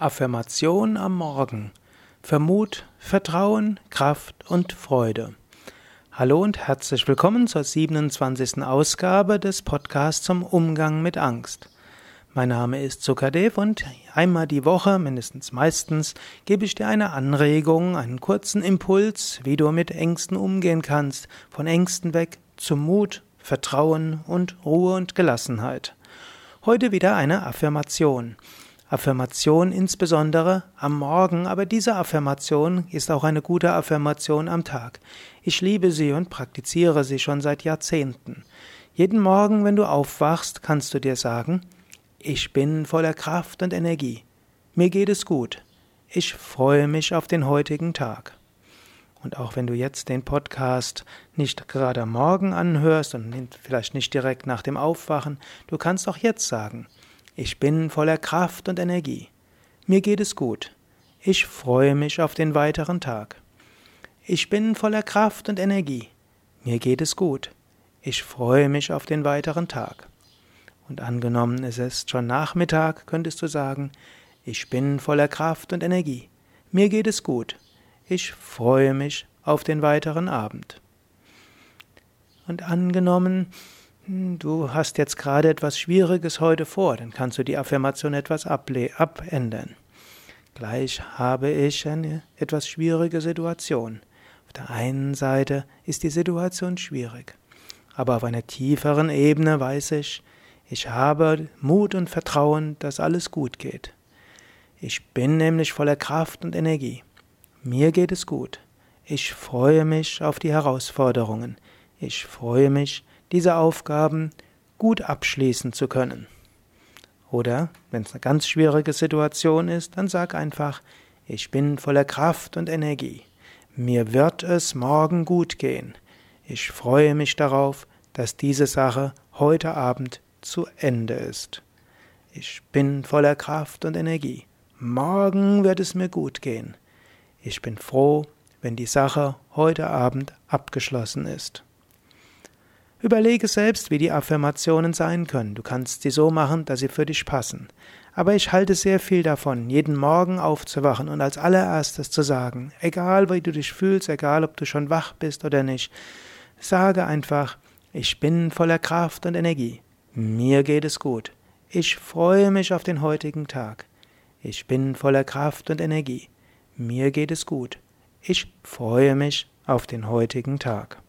Affirmation am Morgen. Für Mut, Vertrauen, Kraft und Freude. Hallo und herzlich willkommen zur 27. Ausgabe des Podcasts zum Umgang mit Angst. Mein Name ist Zukadev und einmal die Woche, mindestens meistens, gebe ich dir eine Anregung, einen kurzen Impuls, wie du mit Ängsten umgehen kannst, von Ängsten weg zu Mut, Vertrauen und Ruhe und Gelassenheit. Heute wieder eine Affirmation. Affirmation insbesondere am Morgen, aber diese Affirmation ist auch eine gute Affirmation am Tag. Ich liebe sie und praktiziere sie schon seit Jahrzehnten. Jeden Morgen, wenn du aufwachst, kannst du dir sagen, ich bin voller Kraft und Energie. Mir geht es gut. Ich freue mich auf den heutigen Tag. Und auch wenn du jetzt den Podcast nicht gerade am Morgen anhörst und vielleicht nicht direkt nach dem Aufwachen, du kannst auch jetzt sagen, ich bin voller Kraft und Energie. Mir geht es gut. Ich freue mich auf den weiteren Tag. Ich bin voller Kraft und Energie. Mir geht es gut. Ich freue mich auf den weiteren Tag. Und angenommen, es ist schon Nachmittag, könntest du sagen, ich bin voller Kraft und Energie. Mir geht es gut. Ich freue mich auf den weiteren Abend. Und angenommen, du hast jetzt gerade etwas Schwieriges heute vor, dann kannst du die Affirmation etwas abändern. Gleich habe ich eine etwas schwierige Situation. Auf der einen Seite ist die Situation schwierig, aber auf einer tieferen Ebene weiß ich, ich habe Mut und Vertrauen, dass alles gut geht. Ich bin nämlich voller Kraft und Energie. Mir geht es gut. Ich freue mich auf die Herausforderungen. Ich freue mich, diese Aufgaben gut abschließen zu können. Oder, wenn es eine ganz schwierige Situation ist, dann sag einfach, ich bin voller Kraft und Energie. Mir wird es morgen gut gehen. Ich freue mich darauf, dass diese Sache heute Abend zu Ende ist. Ich bin voller Kraft und Energie. Morgen wird es mir gut gehen. Ich bin froh, wenn die Sache heute Abend abgeschlossen ist. Überlege selbst, wie die Affirmationen sein können. Du kannst sie so machen, dass sie für dich passen. Aber ich halte sehr viel davon, jeden Morgen aufzuwachen und als allererstes zu sagen, egal wie du dich fühlst, egal ob du schon wach bist oder nicht, sage einfach, ich bin voller Kraft und Energie. Mir geht es gut. Ich freue mich auf den heutigen Tag. Ich bin voller Kraft und Energie. Mir geht es gut. Ich freue mich auf den heutigen Tag.